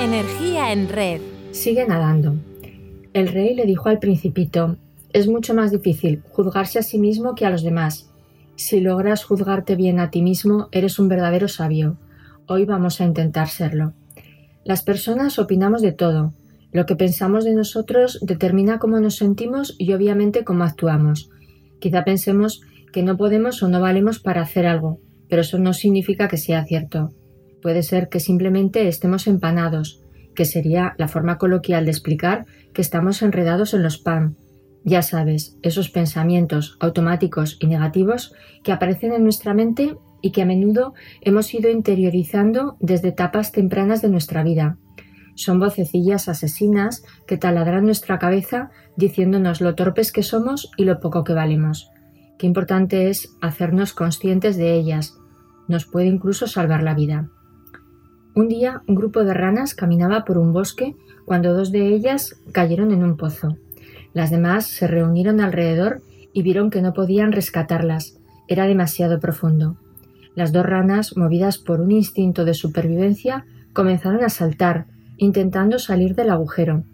Energía en red. Sigue nadando. El rey le dijo al principito, es mucho más difícil juzgarse a sí mismo que a los demás. Si logras juzgarte bien a ti mismo, eres un verdadero sabio. Hoy vamos a intentar serlo. Las personas opinamos de todo. Lo que pensamos de nosotros determina cómo nos sentimos y obviamente cómo actuamos. Quizá pensemos que no podemos o no valemos para hacer algo, pero eso no significa que sea cierto. Puede ser que simplemente estemos empanados, que sería la forma coloquial de explicar que estamos enredados en los PAM. Ya sabes, esos pensamientos automáticos y negativos que aparecen en nuestra mente y que a menudo hemos ido interiorizando desde etapas tempranas de nuestra vida. Son vocecillas asesinas que taladran nuestra cabeza diciéndonos lo torpes que somos y lo poco que valemos. Qué importante es hacernos conscientes de ellas. Nos puede incluso salvar la vida. Un día un grupo de ranas caminaba por un bosque cuando dos de ellas cayeron en un pozo. Las demás se reunieron alrededor y vieron que no podían rescatarlas. Era demasiado profundo. Las dos ranas, movidas por un instinto de supervivencia, comenzaron a saltar, intentando salir del agujero.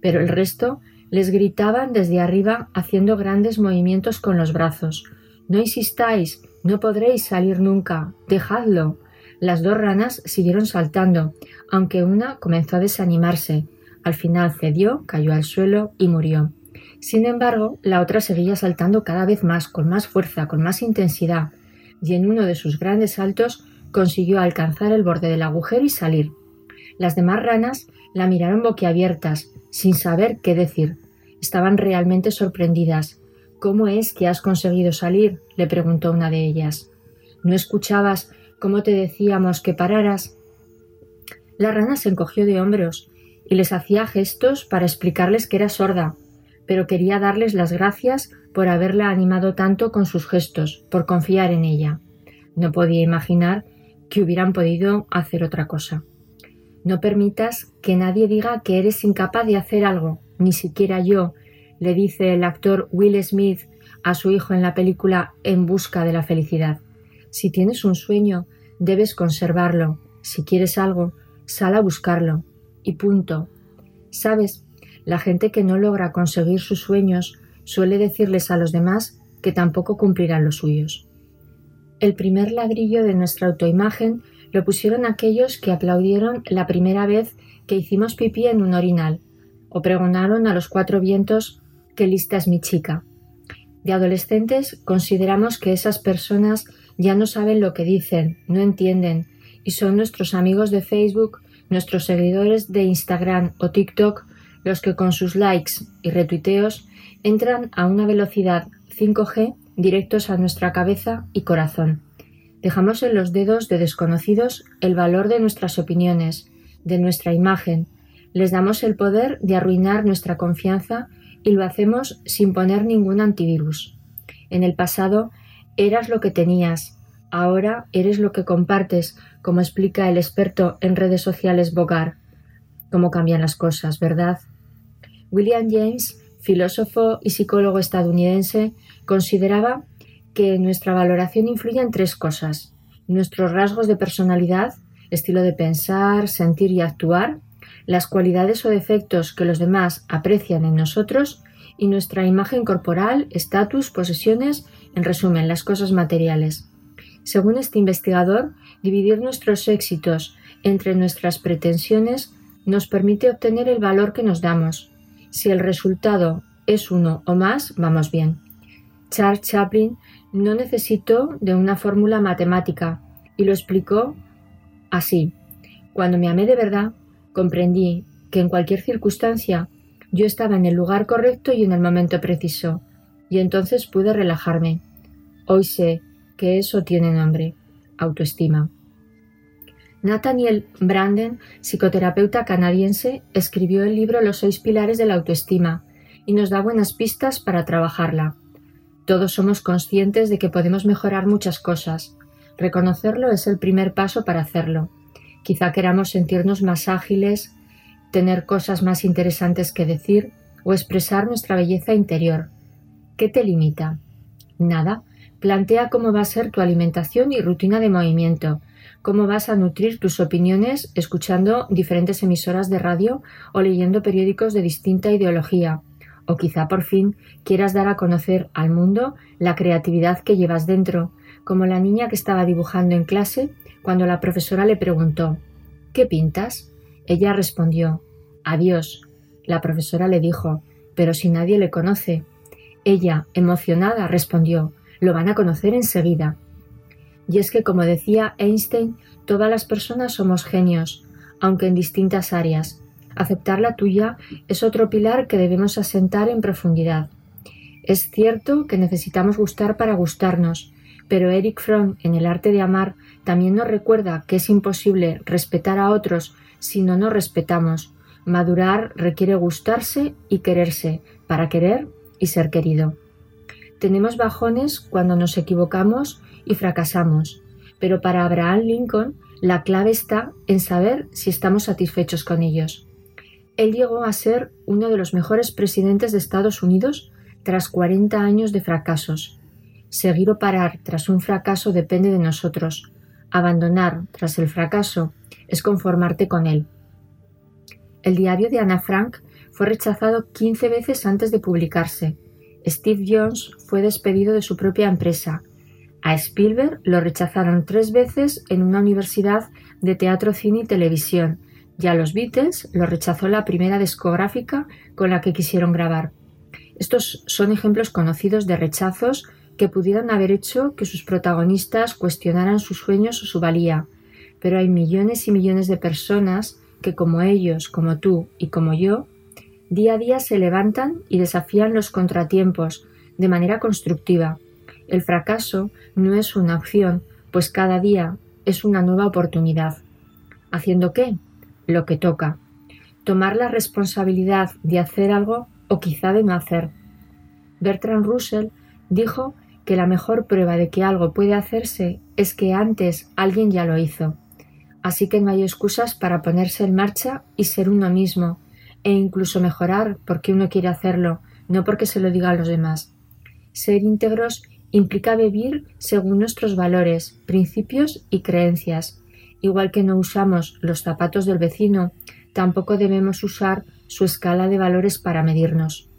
Pero el resto les gritaban desde arriba haciendo grandes movimientos con los brazos. No insistáis, no podréis salir nunca. Dejadlo. Las dos ranas siguieron saltando, aunque una comenzó a desanimarse. Al final cedió, cayó al suelo y murió. Sin embargo, la otra seguía saltando cada vez más, con más fuerza, con más intensidad, y en uno de sus grandes saltos consiguió alcanzar el borde del agujero y salir. Las demás ranas la miraron boquiabiertas, sin saber qué decir. Estaban realmente sorprendidas. ¿Cómo es que has conseguido salir? le preguntó una de ellas. ¿No escuchabas cómo te decíamos que pararas? La rana se encogió de hombros y les hacía gestos para explicarles que era sorda, pero quería darles las gracias por haberla animado tanto con sus gestos, por confiar en ella. No podía imaginar que hubieran podido hacer otra cosa. No permitas que nadie diga que eres incapaz de hacer algo, ni siquiera yo, le dice el actor Will Smith a su hijo en la película En busca de la felicidad. Si tienes un sueño, debes conservarlo. Si quieres algo, sal a buscarlo. Y punto. Sabes, la gente que no logra conseguir sus sueños suele decirles a los demás que tampoco cumplirán los suyos. El primer ladrillo de nuestra autoimagen lo pusieron aquellos que aplaudieron la primera vez que hicimos pipí en un orinal, o pregonaron a los cuatro vientos que lista es mi chica. De adolescentes consideramos que esas personas ya no saben lo que dicen, no entienden, y son nuestros amigos de Facebook, nuestros seguidores de Instagram o TikTok los que con sus likes y retuiteos entran a una velocidad 5G directos a nuestra cabeza y corazón. Dejamos en los dedos de desconocidos el valor de nuestras opiniones, de nuestra imagen, les damos el poder de arruinar nuestra confianza y lo hacemos sin poner ningún antivirus. En el pasado eras lo que tenías, ahora eres lo que compartes, como explica el experto en redes sociales Bogar. Cómo cambian las cosas, ¿verdad? William James, filósofo y psicólogo estadounidense, consideraba que nuestra valoración influye en tres cosas. Nuestros rasgos de personalidad, estilo de pensar, sentir y actuar, las cualidades o defectos que los demás aprecian en nosotros y nuestra imagen corporal, estatus, posesiones, en resumen, las cosas materiales. Según este investigador, dividir nuestros éxitos entre nuestras pretensiones nos permite obtener el valor que nos damos, si el resultado es uno o más, vamos bien. Charles Chaplin no necesitó de una fórmula matemática y lo explicó así. Cuando me amé de verdad, comprendí que en cualquier circunstancia yo estaba en el lugar correcto y en el momento preciso, y entonces pude relajarme. Hoy sé que eso tiene nombre, autoestima. Nathaniel Branden, psicoterapeuta canadiense, escribió el libro Los seis pilares de la autoestima y nos da buenas pistas para trabajarla. Todos somos conscientes de que podemos mejorar muchas cosas. Reconocerlo es el primer paso para hacerlo. Quizá queramos sentirnos más ágiles, tener cosas más interesantes que decir o expresar nuestra belleza interior. ¿Qué te limita? Nada, Plantea cómo va a ser tu alimentación y rutina de movimiento, cómo vas a nutrir tus opiniones escuchando diferentes emisoras de radio o leyendo periódicos de distinta ideología, o quizá por fin quieras dar a conocer al mundo la creatividad que llevas dentro, como la niña que estaba dibujando en clase cuando la profesora le preguntó ¿Qué pintas? Ella respondió Adiós. La profesora le dijo Pero si nadie le conoce. Ella, emocionada, respondió Lo van a conocer enseguida. Y es que, como decía Einstein, todas las personas somos genios, aunque en distintas áreas. Aceptar la tuya es otro pilar que debemos asentar en profundidad. Es cierto que necesitamos gustar para gustarnos, pero Eric Fromm en El arte de amar también nos recuerda que es imposible respetar a otros si no nos respetamos. Madurar requiere gustarse y quererse para querer y ser querido. Tenemos bajones cuando nos equivocamos y fracasamos, pero para Abraham Lincoln la clave está en saber si estamos satisfechos con ellos. Él llegó a ser uno de los mejores presidentes de Estados Unidos tras 40 años de fracasos. Seguir o parar tras un fracaso depende de nosotros. Abandonar tras el fracaso es conformarte con él. El diario de Ana Frank fue rechazado 15 veces antes de publicarse. Steve Jones fue despedido de su propia empresa. A Spielberg lo rechazaron tres veces en una universidad de teatro, cine y televisión, y a los Beatles lo rechazó la primera discográfica con la que quisieron grabar. Estos son ejemplos conocidos de rechazos que pudieran haber hecho que sus protagonistas cuestionaran sus sueños o su valía, pero hay millones y millones de personas que como ellos, como tú y como yo, día a día se levantan y desafían los contratiempos de manera constructiva. El fracaso no es una opción, pues cada día es una nueva oportunidad. ¿Haciendo qué? Lo que toca. Tomar la responsabilidad de hacer algo o quizá de no hacer. Bertrand Russell dijo que la mejor prueba de que algo puede hacerse es que antes alguien ya lo hizo. Así que no hay excusas para ponerse en marcha y ser uno mismo, e incluso mejorar porque uno quiere hacerlo, no porque se lo diga a los demás. Ser íntegros implica vivir según nuestros valores, principios y creencias. Igual que no usamos los zapatos del vecino, tampoco debemos usar su escala de valores para medirnos.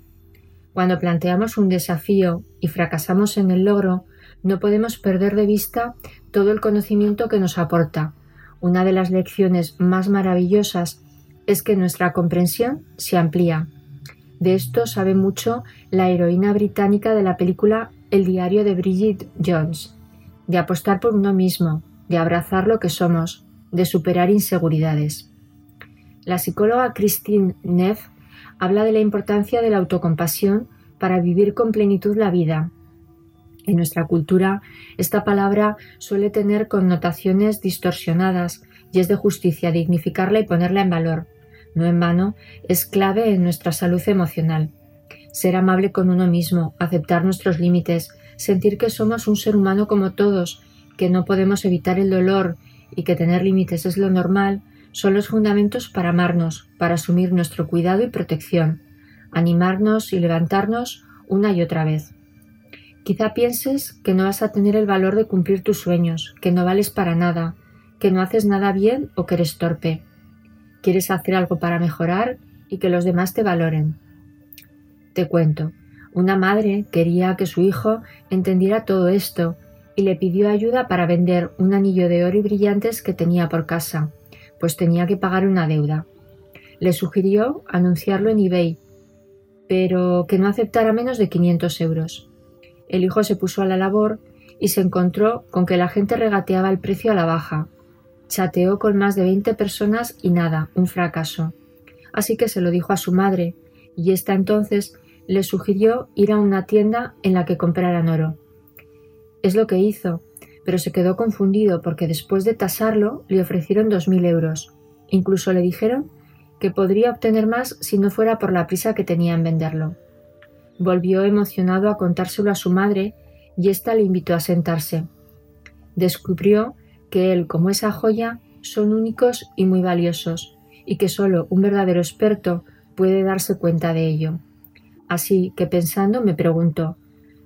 Cuando planteamos un desafío y fracasamos en el logro, no podemos perder de vista todo el conocimiento que nos aporta. Una de las lecciones más maravillosas es que nuestra comprensión se amplía. De esto sabe mucho la heroína británica de la película El diario de Bridget Jones, de apostar por uno mismo, de abrazar lo que somos, de superar inseguridades. La psicóloga Christine Neff habla de la importancia de la autocompasión para vivir con plenitud la vida. En nuestra cultura, esta palabra suele tener connotaciones distorsionadas y es de justicia dignificarla y ponerla en valor. No en vano, es clave en nuestra salud emocional. Ser amable con uno mismo, aceptar nuestros límites, sentir que somos un ser humano como todos, que no podemos evitar el dolor y que tener límites es lo normal, son los fundamentos para amarnos, para asumir nuestro cuidado y protección, animarnos y levantarnos una y otra vez. Quizá pienses que no vas a tener el valor de cumplir tus sueños, que no vales para nada, que no haces nada bien o que eres torpe. Quieres hacer algo para mejorar y que los demás te valoren. Te cuento, una madre quería que su hijo entendiera todo esto y le pidió ayuda para vender un anillo de oro y brillantes que tenía por casa pues tenía que pagar una deuda. Le sugirió anunciarlo en eBay, pero que no aceptara menos de 500 euros. El hijo se puso a la labor y se encontró con que la gente regateaba el precio a la baja. Chateó con más de 20 personas y nada, un fracaso. Así que se lo dijo a su madre, y ésta entonces le sugirió ir a una tienda en la que compraran oro. Es lo que hizo, pero se quedó confundido porque después de tasarlo le ofrecieron dos mil euros. Incluso le dijeron que podría obtener más si no fuera por la prisa que tenía en venderlo. Volvió emocionado a contárselo a su madre y ésta le invitó a sentarse. Descubrió que él, como esa joya, son únicos y muy valiosos, y que solo un verdadero experto puede darse cuenta de ello. Así que pensando me preguntó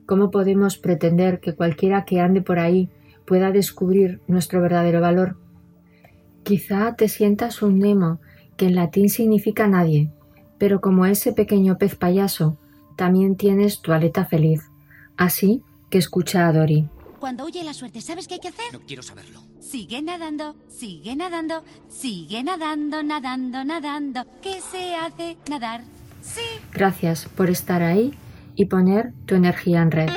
¿Cómo podemos pretender que cualquiera que ande por ahí pueda descubrir nuestro verdadero valor? Quizá te sientas un Nemo, que en latín significa nadie, pero como ese pequeño pez payaso, también tienes tu aleta feliz. Así que escucha a Dory. Cuando huye la suerte, ¿sabes qué hay que hacer? No quiero saberlo. Sigue nadando, sigue nadando, sigue nadando, nadando, nadando. ¿Qué se hace? Nadar. Sí. Gracias por estar ahí y poner tu energía en red.